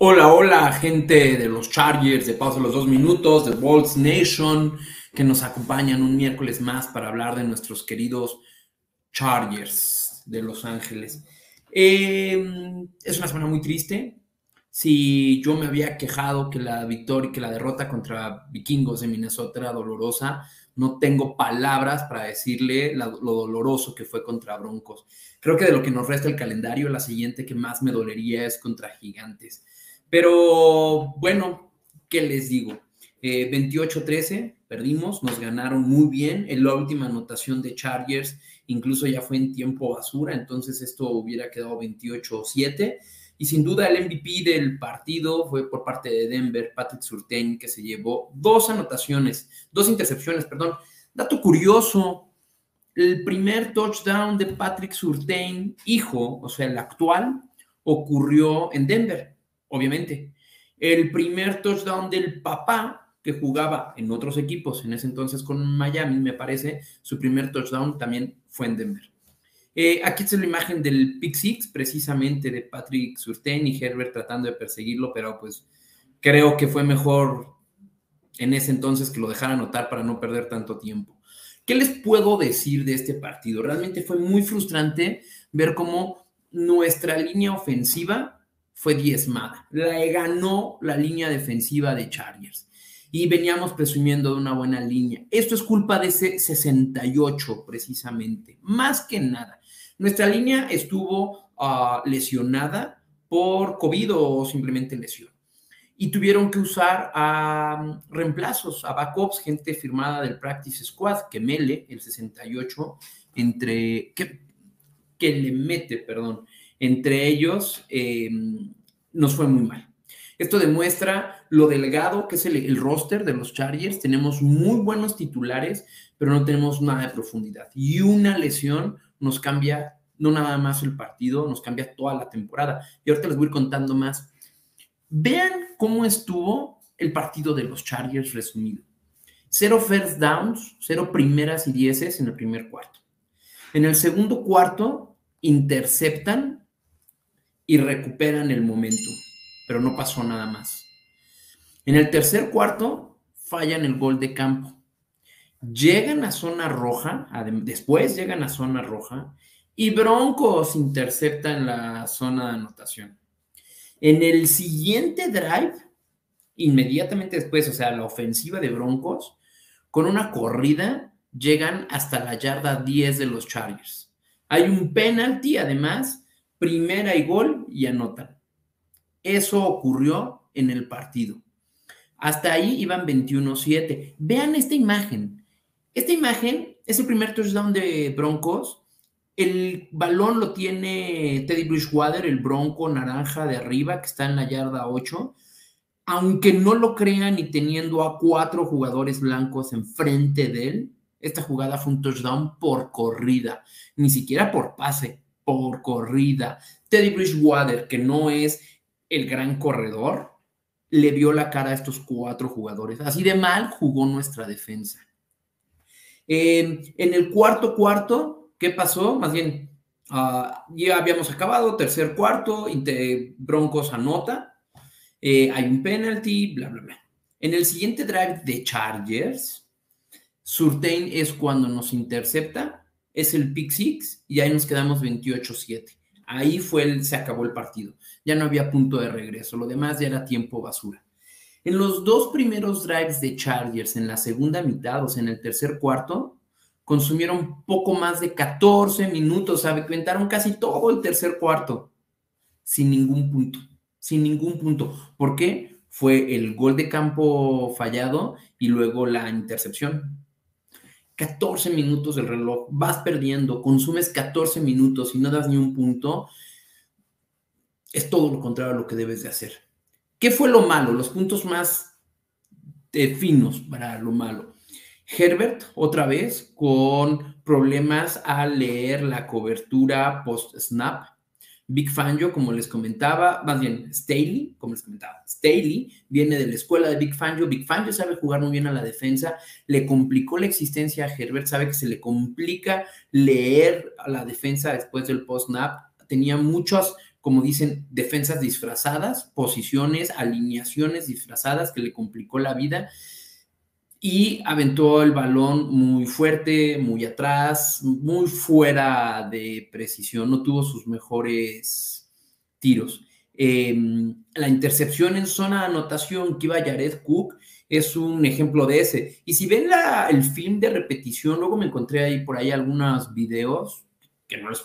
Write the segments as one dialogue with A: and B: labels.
A: Hola, hola, gente de los Chargers, de Pausa los Dos Minutos, de Bolts Nation, que nos acompañan un miércoles más para hablar de nuestros queridos Chargers de Los Ángeles. Eh, es una semana muy triste. Si yo me había quejado que la victoria, que la derrota contra Vikingos de Minnesota era dolorosa, no tengo palabras para decirle lo doloroso que fue contra Broncos. Creo que de lo que nos resta el calendario, la siguiente que más me dolería es contra Gigantes. Pero bueno, ¿qué les digo? 28-13, eh, perdimos, nos ganaron muy bien. En la última anotación de Chargers, incluso ya fue en tiempo basura, entonces esto hubiera quedado 28-7. Y sin duda el MVP del partido fue por parte de Denver, Patrick Surtain, que se llevó dos anotaciones, dos intercepciones, perdón. Dato curioso, el primer touchdown de Patrick Surtain, hijo, o sea, el actual, ocurrió en Denver obviamente. El primer touchdown del papá, que jugaba en otros equipos, en ese entonces con Miami, me parece, su primer touchdown también fue en Denver. Eh, aquí es la imagen del Pick Six, precisamente de Patrick Surtain y Herbert tratando de perseguirlo, pero pues creo que fue mejor en ese entonces que lo dejara anotar para no perder tanto tiempo. ¿Qué les puedo decir de este partido? Realmente fue muy frustrante ver cómo nuestra línea ofensiva fue diezmada. La ganó la línea defensiva de Chargers. Y veníamos presumiendo de una buena línea. Esto es culpa de ese 68, precisamente. Más que nada. Nuestra línea estuvo ah, lesionada por COVID o simplemente lesión. Y tuvieron que usar a reemplazos, a backups, gente firmada del Practice Squad, que Mele, el 68, entre, que le mete, perdón, entre ellos, em, nos fue muy mal. Esto demuestra lo delgado que es el, roster de los Chargers. Tenemos muy buenos titulares, pero no tenemos nada de profundidad. Y una lesión nos cambia no nada más el partido, nos cambia toda la temporada. Y ahorita les voy a ir contando más. Vean cómo estuvo el partido de los Chargers resumido. Cero first downs, cero primeras y dieces en el primer cuarto. En el segundo cuarto interceptan y recuperan el momento, pero no pasó nada más. En el tercer cuarto fallan el gol de campo. Llegan a zona roja, después llegan a zona roja y Broncos intercepta en la zona de anotación. En el siguiente drive, inmediatamente después, o sea, la ofensiva de Broncos, con una corrida, llegan hasta la yarda 10 de los Chargers. Hay un penalti, además, primera y gol y anotan. Eso ocurrió en el partido. Hasta ahí iban 21-7. Vean esta imagen. Esta imagen es el primer touchdown de Broncos. El balón lo tiene Teddy Bridgewater, el bronco naranja de arriba, que está en la yarda 8. Aunque no lo crean y teniendo a cuatro jugadores blancos enfrente de él, esta jugada fue un touchdown por corrida, ni siquiera por pase por corrida. Teddy Bridgewater, que no es el gran corredor, le vio la cara a estos cuatro jugadores. Así de mal jugó nuestra defensa. en el cuarto cuarto, ¿qué pasó? Más bien, ah, ya habíamos acabado, tercer cuarto, Broncos anota, eh, hay un penalty, bla, bla, bla. En el siguiente drive de Chargers, Surtain es cuando nos intercepta es el pick six y ahí nos quedamos 28-7. Ahí fue el, se acabó el partido. Ya no había punto de regreso. Lo demás ya era tiempo basura. En los dos primeros drives de Chargers, en la segunda mitad, o sea, en el tercer cuarto, consumieron poco más de 14 minutos, aventaron casi todo el tercer cuarto, sin ningún punto, sin ningún punto. ¿Por qué? Fue el gol de campo fallado y luego la intercepción. 14 minutos del reloj, vas perdiendo, consumes 14 minutos y no das ni un punto, es todo lo contrario a lo que debes de hacer. ¿Qué fue lo malo? Los puntos más eh, finos para lo malo. Herbert, otra vez, con problemas al leer la cobertura post-snap. Big Fangio, como les comentaba, más bien Staley, como les comentaba, Staley viene de la escuela de Big Fangio. Big Fangio sabe jugar muy bien a la defensa, le complicó la existencia a Herbert, sabe que se le complica leer a la defensa después del post-snap. Tenía muchas como dicen, defensas disfrazadas, posiciones, alineaciones disfrazadas que le complicó la vida y aventó el balón muy fuerte, muy atrás, muy fuera de precisión, no tuvo sus mejores tiros. Em, la intercepción en zona de anotación que iba Jared Cook es un ejemplo de ese. Y si ven la, el film de repetición, luego me encontré ahí por ahí algunos videos que no les,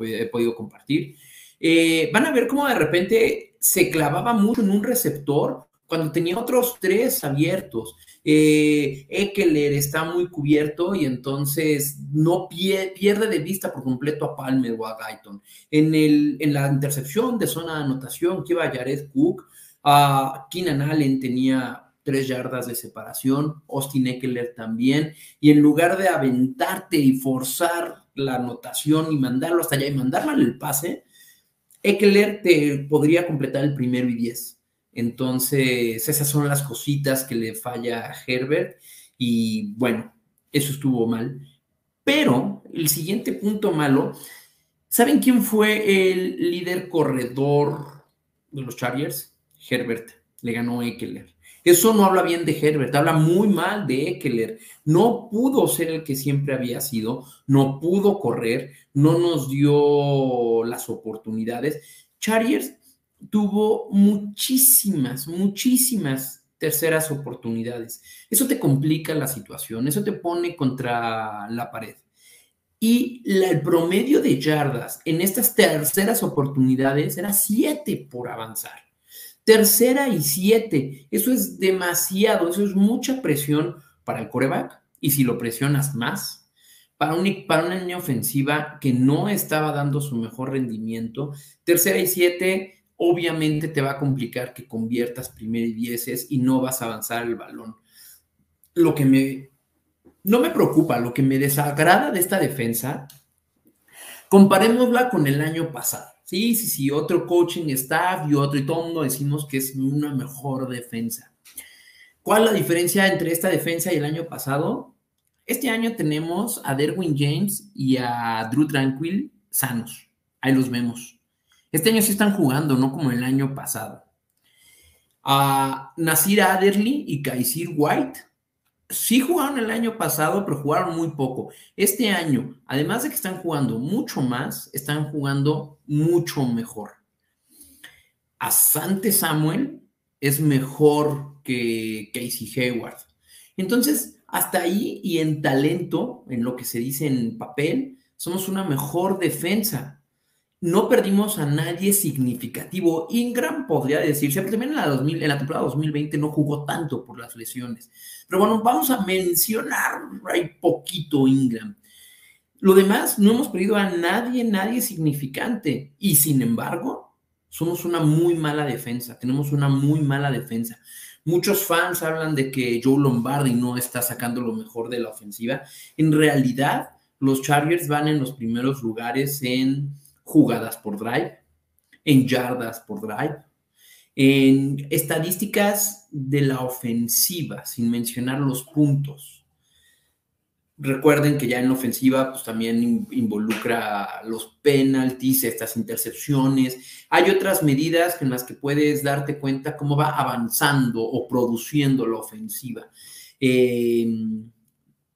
A: he podido compartir. Eh, van a ver cómo de repente se clavaba mucho en un receptor cuando tenía otros tres abiertos. Eh, Eckler está muy cubierto y entonces no pierde de vista por completo a Palmer o a Guyton. En, el, en la intercepción de zona de anotación que iba Jared Cook, a Keenan Allen tenía tres yardas de separación, Austin Eckler también, y en lugar de aventarte y forzar la anotación y mandarlo hasta allá y mandarle el pase, Eckler te podría completar el primero y diez. Entonces, esas son las cositas que le falla a Herbert y bueno, eso estuvo mal. Pero el siguiente punto malo, ¿saben quién fue el líder corredor de los Chargers? Herbert, le ganó Eckler. Eso no habla bien de Herbert, habla muy mal de Eckler. No pudo ser el que siempre había sido, no pudo correr, no nos dio las oportunidades. Chargers tuvo muchísimas, muchísimas terceras oportunidades. Eso te complica la situación, eso te pone contra la pared. Y el promedio de yardas en estas terceras oportunidades era siete por avanzar. Tercera y siete. Eso es demasiado, eso es mucha presión para el coreback. Y si lo presionas más, para, un, para una línea ofensiva que no estaba dando su mejor rendimiento, tercera y siete obviamente te va a complicar que conviertas primer y dieces y no vas a avanzar el balón. Lo que me, no me preocupa, lo que me desagrada de esta defensa, comparémosla con el año pasado. Sí, sí, sí, otro coaching staff y otro y todo mundo decimos que es una mejor defensa. ¿Cuál es la diferencia entre esta defensa y el año pasado? Este año tenemos a Derwin James y a Drew Tranquil sanos. Ahí los vemos. Este año sí están jugando, no como el año pasado. A Nasir Adderley y Kaisir White sí jugaron el año pasado, pero jugaron muy poco. Este año, además de que están jugando mucho más, están jugando mucho mejor. Asante Samuel es mejor que Casey Hayward. Entonces, hasta ahí y en talento, en lo que se dice en papel, somos una mejor defensa no perdimos a nadie significativo. Ingram podría decirse, pero también en la, 2000, en la temporada 2020 no jugó tanto por las lesiones. Pero bueno, vamos a mencionar ahí poquito Ingram. Lo demás, no hemos perdido a nadie, nadie significante. Y sin embargo, somos una muy mala defensa. Tenemos una muy mala defensa. Muchos fans hablan de que Joe Lombardi no está sacando lo mejor de la ofensiva. En realidad, los Chargers van en los primeros lugares en jugadas por drive, en yardas por drive, en estadísticas de la ofensiva, sin mencionar los puntos. Recuerden que ya en la ofensiva pues también involucra los penalties, estas intercepciones. Hay otras medidas en las que puedes darte cuenta cómo va avanzando o produciendo la ofensiva, eh,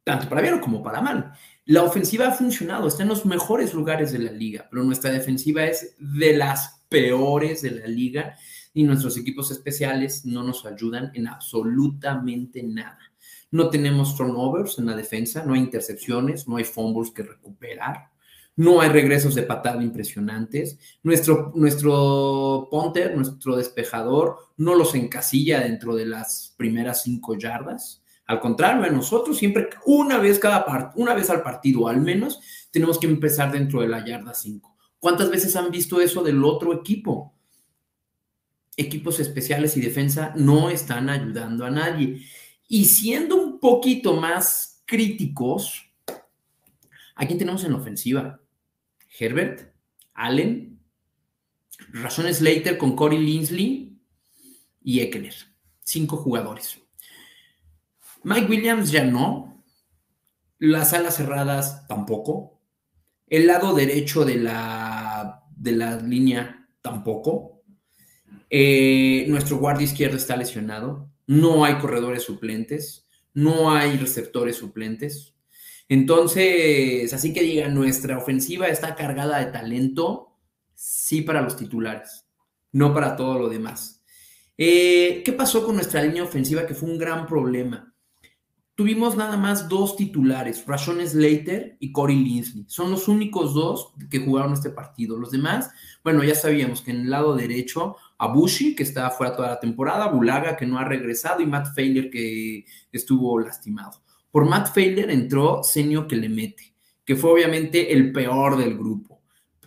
A: tanto para bien como para mal. La ofensiva ha funcionado, está en los mejores lugares de la liga, pero nuestra defensiva es de las peores de la liga y nuestros equipos especiales no nos ayudan en absolutamente nada. No tenemos turnovers en la defensa, no hay intercepciones, no hay fumbles que recuperar, no hay regresos de patada impresionantes. Nuestro, nuestro punter, nuestro despejador, no los encasilla dentro de las primeras cinco yardas. Al contrario, nosotros siempre, una vez cada una vez al partido al menos, tenemos que empezar dentro de la yarda 5. ¿Cuántas veces han visto eso del otro equipo? Equipos especiales y defensa no están ayudando a nadie. Y siendo un poquito más críticos, ¿a quién tenemos en la ofensiva? Herbert, Allen, Razón Slater con Corey Linsley y Eckler. Cinco jugadores. Mike Williams ya no. Las alas cerradas tampoco. El lado derecho de la, de la línea tampoco. Eh, nuestro guardia izquierdo está lesionado. No hay corredores suplentes. No hay receptores suplentes. Entonces, así que digan, nuestra ofensiva está cargada de talento, sí para los titulares, no para todo lo demás. Eh, ¿Qué pasó con nuestra línea ofensiva? Que fue un gran problema. Tuvimos nada más dos titulares, Rashon Slater y Corey Linsley. Son los únicos dos que jugaron este partido. Los demás, bueno, ya sabíamos que en el lado derecho, Abushi, que está fuera toda la temporada, Bulaga, que no ha regresado, y Matt Failer, que estuvo lastimado. Por Matt Failer entró Senio que le mete, que fue obviamente el peor del grupo.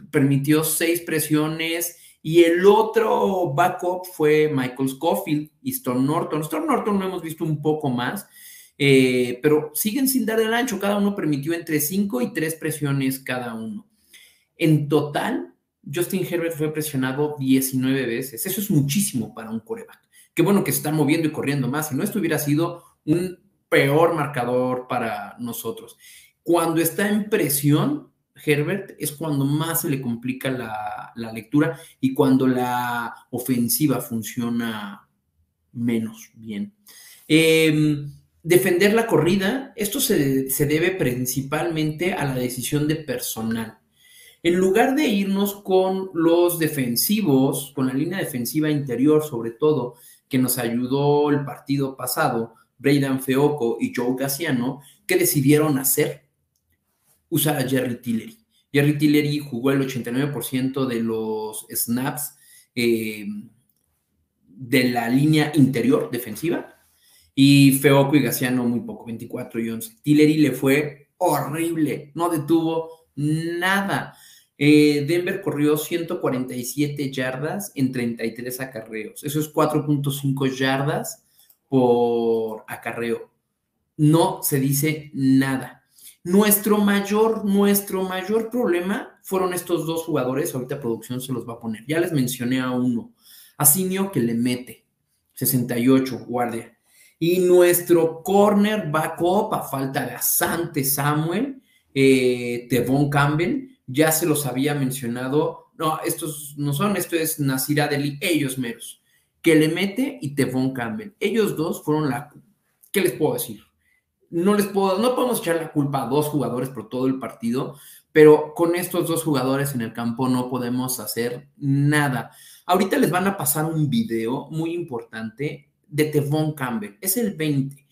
A: Permitió seis presiones y el otro backup fue Michael Scofield y Storm Norton. Storm Norton lo hemos visto un poco más, eh, pero siguen sin dar el ancho. Cada uno permitió entre cinco y tres presiones cada uno. En total, Justin Herbert fue presionado 19 veces. Eso es muchísimo para un coreback. Qué bueno que se está moviendo y corriendo más. Si no, esto hubiera sido un peor marcador para nosotros. Cuando está en presión, Herbert, es cuando más se le complica la, lectura y cuando la ofensiva funciona menos bien. Em, defender la corrida, esto se, se, debe principalmente a la decisión de personal. En lugar de irnos con los defensivos, con la línea defensiva interior sobre todo, que nos ayudó el partido pasado, Braydan Feoco y Joe Gassiano, ¿qué decidieron hacer? Usar a Jerry Tillery. Jerry Tillery jugó el 89% de los snaps eh, de la línea interior defensiva y Feoco y Gassiano muy poco, 24 y 11. Tillery le fue horrible, no detuvo nada. Eh, Denver corrió 147 yardas en 33 acarreos. Eso es 4.5 yardas por acarreo. No se dice nada. Nuestro mayor, nuestro mayor problema fueron estos dos jugadores. Ahorita producción se los va a poner. Ya les mencioné a uno. Asinio que le mete. 68, guardia. Y nuestro corner backup, a falta de Asante Samuel, eh, Tevon Campbell, ya se los había mencionado. No, estos no son, esto es Nasira Deli, ellos meros que le mete y Tevon Campbell. Ellos dos fueron la... ¿Qué les puedo decir? No les puedo, no podemos echar la culpa a dos jugadores por todo el partido, pero con estos dos jugadores en el campo no podemos hacer nada. Ahorita les van a pasar un video muy importante de Tevon Campbell. Es el 20.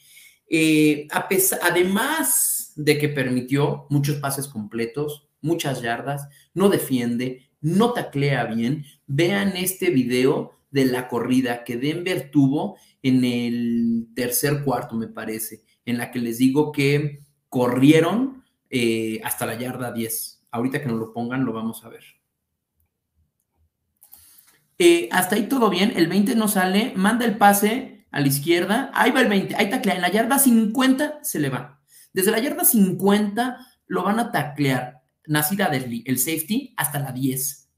A: Eh, a pesar, además de que permitió muchos pases completos, muchas yardas, no defiende, no taclea bien, vean este video de la corrida que Denver tuvo en el tercer cuarto, me parece, en la que les digo que corrieron eh, hasta la yarda 10. Ahorita que nos lo pongan, lo vamos a ver. Eh, hasta ahí todo bien, el 20 no sale, manda el pase a la izquierda, ahí va el 20, ahí taclea, en la yarda 50 se le va. Desde la yarda 50 lo van a taclear Nasir Adderley, el safety, hasta la 10.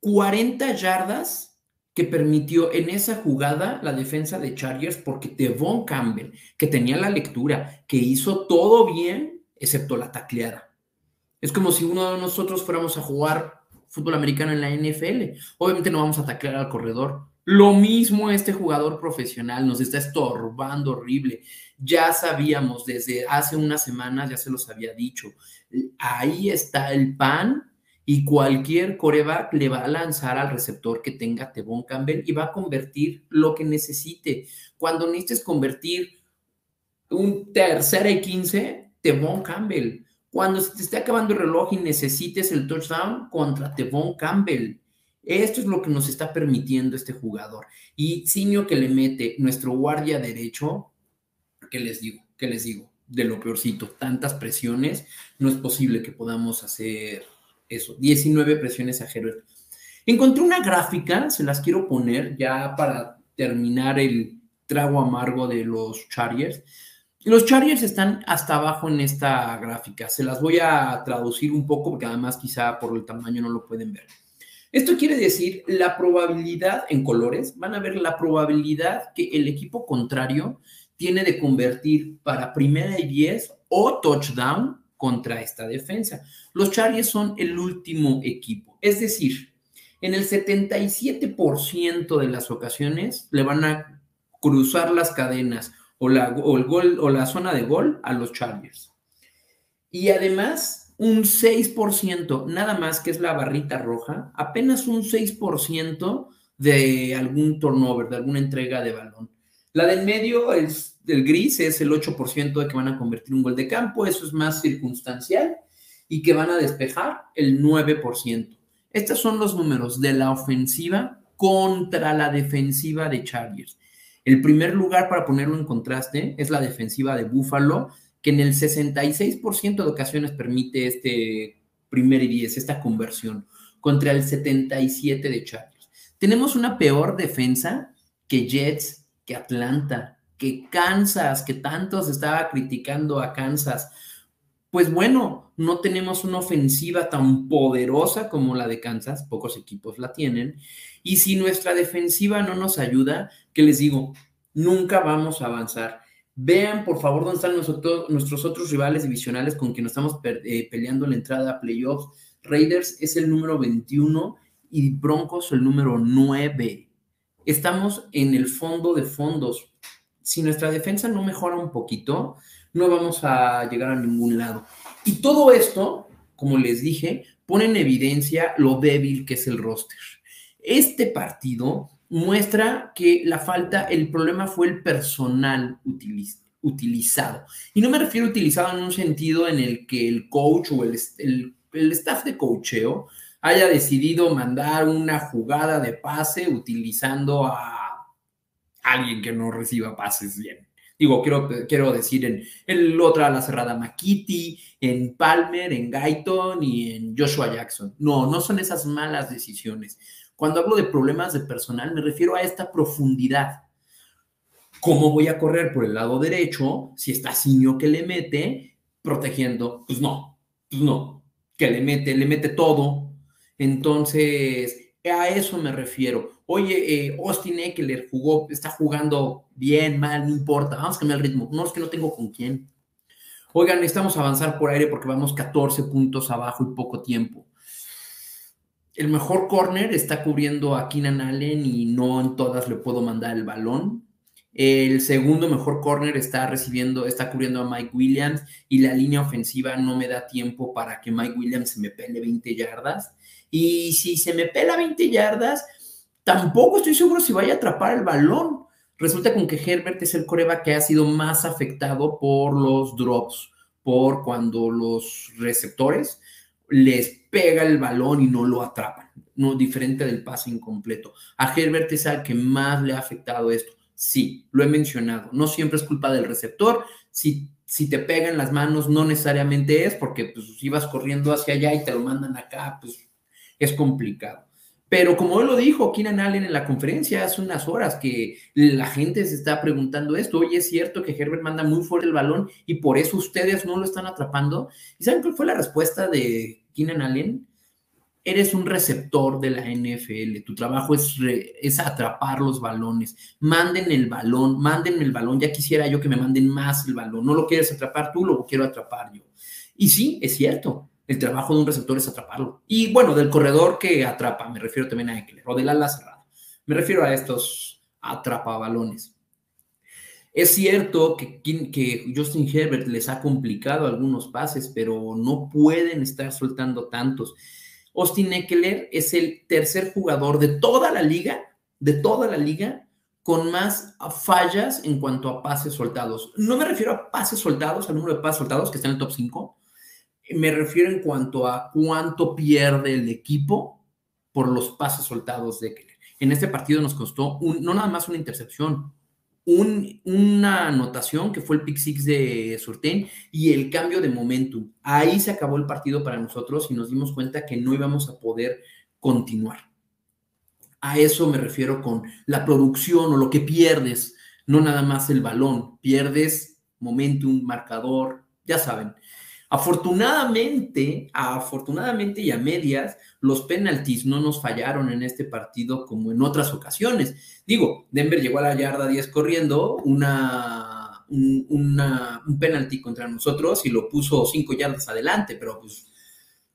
A: 40 yardas que permitió en esa jugada la defensa de Chargers porque Devon Campbell, que tenía la lectura, que hizo todo bien, excepto la tacleada. Es como si uno de nosotros fuéramos a jugar fútbol americano en la NFL. Obviamente no vamos a taclear al corredor. Lo mismo este jugador profesional nos está estorbando horrible. Ya sabíamos desde hace unas semanas, ya se los había dicho, ahí está el pan y cualquier coreback le va a lanzar al receptor que tenga Tevon Campbell y va a convertir lo que necesite. Cuando necesites convertir un tercera y quince, Tevon Campbell. Cuando se te esté acabando el reloj y necesites el touchdown contra Tevon Campbell. Esto es lo que nos está permitiendo este jugador. Y Simio que le mete nuestro guardia derecho, ¿qué les digo? ¿Qué les digo? De lo peorcito, tantas presiones, no es posible que podamos hacer eso, 19 presiones a Herbert. Encontré una gráfica, se las quiero poner ya para terminar el trago amargo de los Chargers. Los Chargers están hasta abajo en esta gráfica. Se las voy a traducir un poco porque además quizá por el tamaño no lo pueden ver. Esto quiere decir la probabilidad en colores, van a ver la probabilidad que el equipo contrario tiene de convertir para primera y 10 o touchdown contra esta defensa. Los Chargers son el último equipo. Es decir, En el 77% de las ocasiones le van a cruzar las cadenas o la, el gol, o la zona de gol a los Chargers. Y además, un 6%, nada más que es la barrita roja, apenas un 6% de algún turnover, de alguna entrega de balón. La del medio, es, el gris, es el 8% de que van a convertir un gol de campo, eso es más circunstancial, y que van a despejar el 9%. Estos son los números de la ofensiva contra la defensiva de Chargers. El primer lugar para ponerlo en contraste es la defensiva de Buffalo, que en el 66% de ocasiones permite este primer y 10, esta conversión, contra el 77% de Chargers. Tenemos una peor defensa que Jets, que Atlanta, que Kansas, que tanto se estaba criticando a Kansas. Pues bueno, no tenemos una ofensiva tan poderosa como la de Kansas, pocos equipos la tienen, y si nuestra defensiva no nos ayuda, ¿qué les digo? Nunca vamos a avanzar. Vean, por favor, dónde están nuestros otros rivales divisionales con quienes estamos eh, peleando la entrada a playoffs. Raiders es el número 21 y Broncos el número 9. Estamos en el fondo de fondos. Si nuestra defensa no mejora un poquito, no vamos a llegar a ningún lado. Y todo esto, como les dije, pone en evidencia lo débil que es el roster. Este partido muestra que la falta, el problema fue el personal utilizado. Y no me refiero a utilizado en un sentido en el que el coach o el, el staff de coacheo haya decidido mandar una jugada de pase utilizando a alguien que no reciba pases bien. Digo, quiero, quiero decir en el otra la cerrada Makiti, en Palmer, en Guyton y en Joshua Jackson. No, no son esas malas decisiones. Cuando hablo de problemas de personal, me refiero a esta profundidad. ¿Cómo voy a correr por el lado derecho si está Siño que le mete protegiendo? Pues no, pues no, que le mete, le mete todo. Entonces, a eso me refiero. Oye, eh, Austin Eckler jugó, está jugando bien, mal, no importa, vamos a cambiar el ritmo. No es que no tengo con quién. Oigan, necesitamos avanzar por aire porque vamos 14 puntos abajo y poco tiempo. El mejor corner está cubriendo a Keenan Allen y no en todas le puedo mandar el balón. El segundo mejor corner está recibiendo, está cubriendo a Mike Williams y la línea ofensiva no me da tiempo para que Mike Williams se me pele 20 yardas. Y si se me pela 20 yardas, tampoco estoy seguro si vaya a atrapar el balón. Resulta con que Herbert es el coreba que ha sido más afectado por los drops, por cuando los receptores les pega el balón y no lo atrapan, no diferente del pase incompleto. A Herbert es al que más le ha afectado esto. Sí, lo he mencionado. No siempre es culpa del receptor. Si, si te pegan las manos, no necesariamente es porque pues, si vas corriendo hacia allá y te lo mandan acá, pues es complicado. Pero como él lo dijo Keenan Allen en la conferencia hace unas horas, que la gente se está preguntando esto, oye, es cierto que Herbert manda muy fuerte el balón y por eso ustedes no lo están atrapando. ¿Y saben cuál fue la respuesta de Keenan Allen? Eres un receptor de la NFL, tu trabajo es, es atrapar los balones. Manden el balón, manden el balón. Ya quisiera yo que me manden más el balón. No lo quieres atrapar tú, lo quiero atrapar yo. Y sí, es cierto el trabajo de un receptor es atraparlo. Y bueno, del corredor que atrapa, me refiero también a Eckler, o del ala cerrada. Me refiero a estos atrapabalones. Es cierto que, Justin Herbert les ha complicado algunos pases, pero no pueden estar soltando tantos. Austin Eckler es el tercer jugador de toda la liga, de toda la liga, con más fallas en cuanto a pases soltados. No me refiero a pases soltados, al número de pases soltados que está en el top 5, me refiero en cuanto a cuánto pierde el equipo por los pases soltados de Eckler. En este partido nos costó no nada más una intercepción, una anotación que fue el pick six de Surtain y el cambio de momentum. Ahí se acabó el partido para nosotros y nos dimos cuenta que no íbamos a poder continuar. A eso me refiero con la producción o lo que pierdes, no nada más el balón, pierdes momentum, marcador, ya saben. Afortunadamente, afortunadamente y a medias, los penaltis no nos fallaron en este partido como en otras ocasiones. Digo, Denver llegó a la yarda 10 corriendo, una, un, un penalti contra nosotros y lo puso 5 yardas adelante, pero pues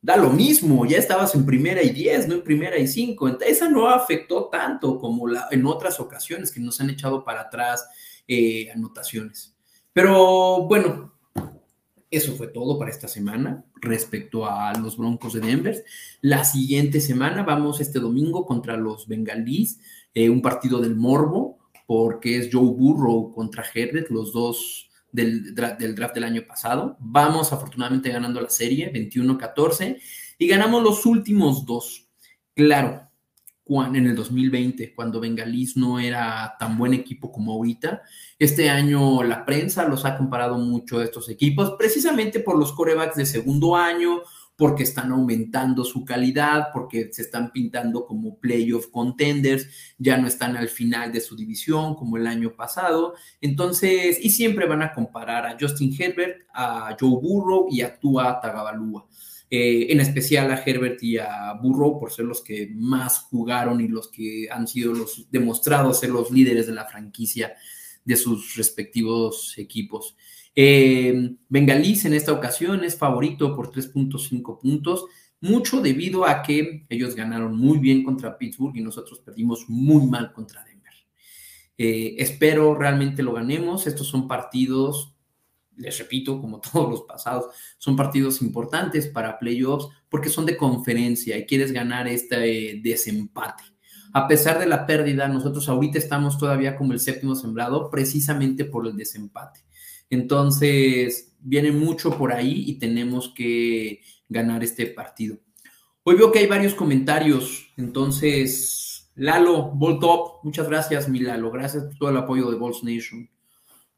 A: da lo mismo, ya estabas en primera y diez, no en primera y cinco. Entonces, esa no afectó tanto como en otras ocasiones que nos han echado para atrás eh, anotaciones. Pero bueno, eso fue todo para esta semana respecto a los Broncos de Denver. La siguiente semana vamos este domingo contra los Bengalís, eh, un partido del Morbo, porque es Joe Burrow contra Herbert, los dos del, del draft del año pasado. Vamos afortunadamente ganando la serie 21-14 y ganamos los últimos dos. Claro, en el 2020, cuando Bengalís no era tan buen equipo como ahorita. Este año la prensa los ha comparado mucho a estos equipos, precisamente por los corebacks de segundo año, porque están aumentando su calidad, porque se están pintando como playoff contenders, ya no están al final de su división como el año pasado. Entonces, y siempre van a comparar a Justin Herbert, a Joe Burrow y a Tua. Eh, en especial a Herbert y a Burrow por ser los que más jugaron y los que han sido los demostrados ser los líderes de la franquicia de sus respectivos equipos. Eh, Bengalís en esta ocasión es favorito por 3.5 puntos, mucho debido a que ellos ganaron muy bien contra Pittsburgh y nosotros perdimos muy mal contra Denver. Eh, espero realmente lo ganemos. Estos son partidos les repito, como todos los pasados, son partidos importantes para playoffs porque son de conferencia y quieres ganar este desempate. A pesar de la pérdida, nosotros ahorita estamos todavía como el séptimo sembrado precisamente por el desempate. Entonces, viene mucho por ahí y tenemos que ganar este partido. Hoy veo que hay varios comentarios, entonces, Lalo, Top, muchas gracias, mi Lalo, gracias por todo el apoyo de Balls Nation.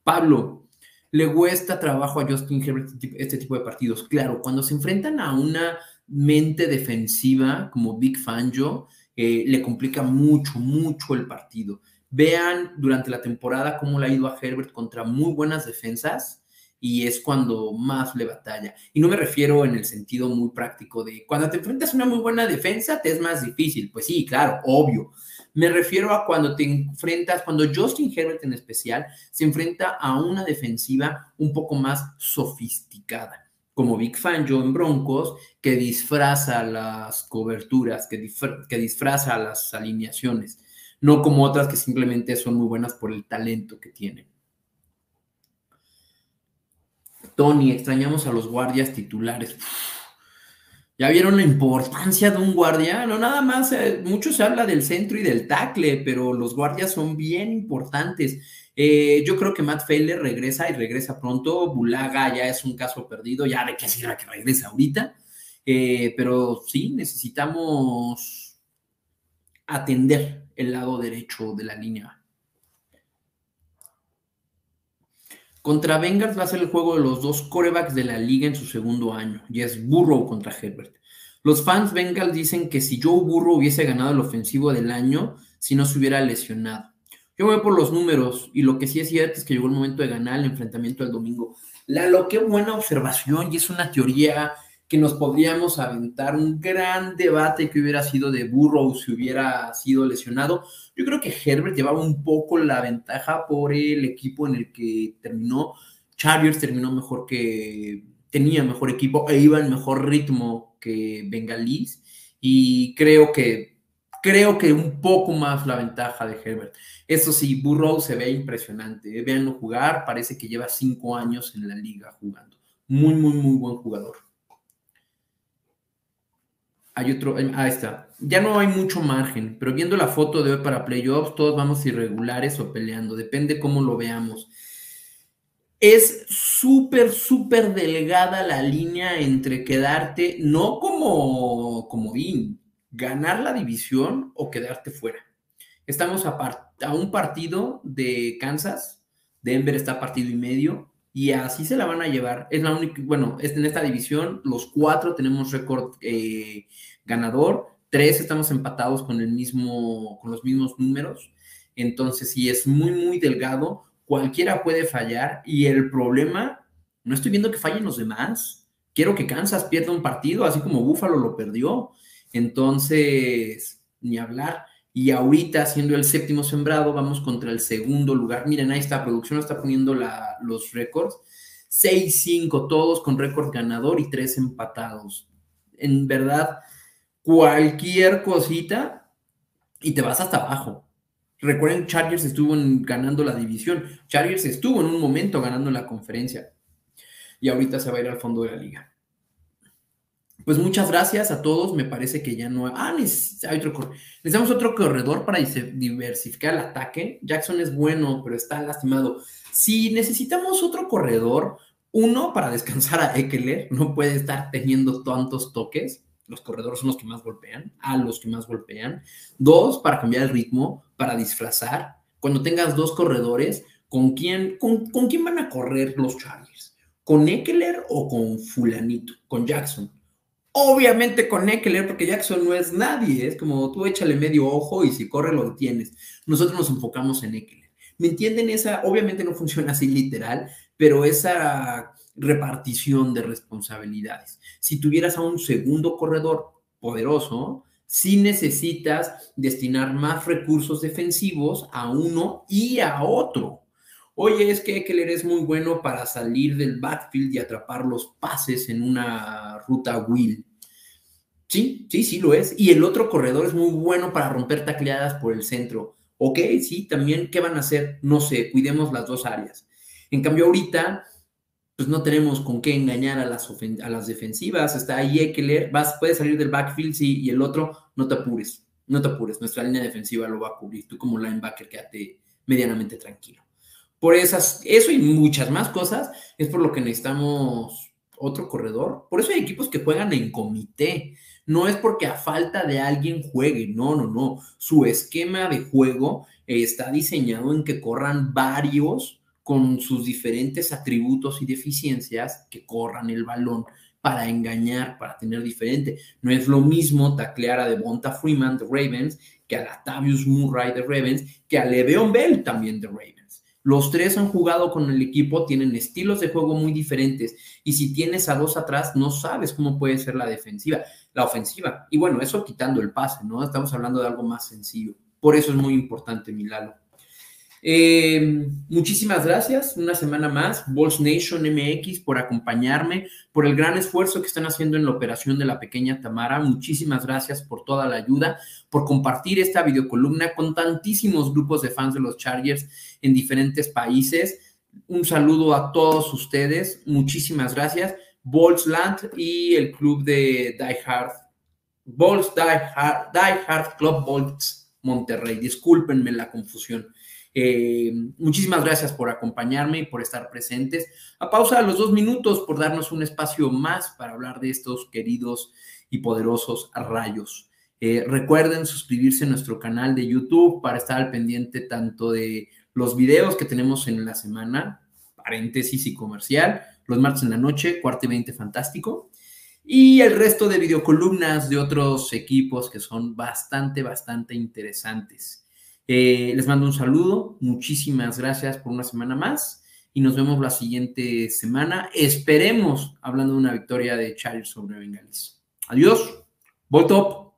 A: Pablo, le cuesta trabajo a Justin Herbert este, este tipo de partidos. Claro, cuando se enfrentan a una mente defensiva como Big Fangio, eh, le complica mucho, mucho el partido. Vean durante la temporada cómo le ha ido a Herbert contra muy buenas defensas y es cuando más le batalla. Y no me refiero en el sentido muy práctico de cuando te enfrentas a una muy buena defensa, te es más difícil. Pues sí, claro, obvio. Me refiero a cuando te enfrentas, cuando Justin Herbert en especial se enfrenta a una defensiva un poco más sofisticada, como Big Fan Joe en Broncos, que disfraza las coberturas, que, que disfraza las alineaciones, no como otras que simplemente son muy buenas por el talento que tienen. Tony, extrañamos a los guardias titulares. ¿Ya vieron la importancia de un guardia? No, nada más, eh, mucho se habla del centro y del tackle, pero los guardias son bien importantes. Eh, yo creo que Matt Failer regresa y regresa pronto. Bulaga ya es un caso perdido, ya de qué sirve que regrese ahorita. Eh, pero sí, necesitamos atender el lado derecho de la línea. Contra Bengals va a ser el juego de los dos corebacks de la liga en su segundo año, y es Burrow contra Herbert. Los fans Bengals dicen que si Joe Burrow hubiese ganado el ofensivo del año, si no se hubiera lesionado. Yo voy por los números, y lo que sí es cierto es que llegó el momento de ganar el enfrentamiento del domingo. Lalo, qué buena observación, y es una teoría que nos podríamos aventar un gran debate que hubiera sido de Burrow si hubiera sido lesionado. Yo creo que Herbert llevaba un poco la ventaja por el equipo en el que terminó. Chargers terminó mejor que tenía mejor equipo e iba en mejor ritmo que Bengalís y creo que creo que un poco más la ventaja de Herbert. Eso sí, Burrow se ve impresionante. Veanlo jugar, parece que lleva cinco años en la liga jugando. Muy, muy, muy buen jugador. Hay otro, eh, ahí está. Ya no hay mucho margen, pero viendo la foto de hoy para playoffs, todos vamos irregulares o peleando, depende cómo lo veamos. Es súper, súper delgada la línea entre quedarte, no como, como ganar la división o quedarte fuera. Estamos a, a un partido de Kansas, Denver está a partido y medio, y así se la van a llevar. Es la única, bueno, en esta división los cuatro tenemos récord eh, ganador, tres estamos empatados con el mismo, con los mismos números. Entonces, si es muy, muy delgado, cualquiera puede fallar y el problema, no estoy viendo que fallen los demás. Quiero que Kansas pierda un partido, así como Buffalo lo perdió. Entonces, ni hablar. Y ahorita, siendo el séptimo sembrado, vamos contra el segundo lugar. Miren, ahí está, producción está poniendo los récords. 6-5, todos con récord ganador y tres empatados. en verdad cualquier cosita y te vas hasta abajo. Recuerden, Chargers estuvo ganando la división. Chargers estuvo en un momento ganando la conferencia. Y ahorita se va a ir al fondo de la liga. Pues muchas gracias a todos. Me parece que ya no. Ah, hay otro. Necesitamos otro corredor para diversificar el ataque. Jackson es bueno, pero está lastimado. Si necesitamos otro corredor, uno para descansar a Eckler, no puede estar teniendo tantos toques los corredores son los que más golpean, a los que más golpean. Dos, para cambiar el ritmo, para disfrazar. Cuando tengas dos corredores, ¿con quién, con, quién van a correr los Chargers? ¿Con Eckler o con fulanito? Con Jackson. Obviamente con Eckler, porque Jackson no es nadie, es como tú échale medio ojo y si corre lo tienes. Nosotros nos enfocamos en Eckler. ¿Me entienden? Esa, obviamente no funciona así literal, pero esa repartición de responsabilidades. Si tuvieras a un segundo corredor poderoso, si necesitas destinar más recursos defensivos a uno y a otro. Oye, es que Eckler es muy bueno para salir del backfield y atrapar los pases en una ruta wheel. Sí, sí, sí lo es. Y el otro corredor es muy bueno para romper tacleadas por el centro. Ok, sí, también, ¿qué van a hacer? No sé, cuidemos las dos áreas. En cambio, ahorita pues no tenemos con qué engañar a las, a las defensivas. Está ahí Eckler, vas, puedes salir del backfield, sí, y el otro, no te apures, no te apures, nuestra línea defensiva lo va a cubrir. Tú como linebacker quédate medianamente tranquilo. Por esas, eso y muchas más cosas, es por lo que necesitamos otro corredor. Por eso hay equipos que juegan en comité. No es porque a falta de alguien juegue, no, no, no. Su esquema de juego está diseñado en que corran varios con sus diferentes atributos y deficiencias que corran el balón para engañar, para tener diferente. No es lo mismo taclear a Devonta Freeman de Ravens que a Latavius Murray de Ravens, que a Le'Veon Bell también de Ravens. Los tres han jugado con el equipo, tienen estilos de juego muy diferentes y si tienes a dos atrás no sabes cómo puede ser la defensiva, la ofensiva. Y bueno, eso quitando el pase, ¿no? Estamos hablando de algo más sencillo. Por eso es muy importante, Milalo. Eh, muchísimas gracias, una semana más, Balls Nation MX, por acompañarme, por el gran esfuerzo que están haciendo en la operación de la pequeña Tamara. Muchísimas gracias por toda la ayuda, por compartir esta videocolumna con tantísimos grupos de fans de los Chargers en diferentes países. Un saludo a todos ustedes, muchísimas gracias. Balls Land y el club de Die Hard, Balls Die Hard, Die Hard Club Balls Monterrey. Discúlpenme la confusión. Eh, muchísimas gracias por acompañarme y por estar presentes. A pausa a los dos minutos por darnos un espacio más para hablar de estos queridos y poderosos rayos. Eh, recuerden suscribirse a nuestro canal de YouTube para estar al pendiente tanto de los videos que tenemos en la semana, paréntesis y comercial, los martes en la noche, cuarto y veinte fantástico, y el resto de videocolumnas de otros equipos que son bastante, bastante interesantes. Eh, les mando un saludo, muchísimas gracias por una semana más y nos vemos la siguiente semana. Esperemos hablando de una victoria de Charles sobre Bengalis. Adiós, voy top.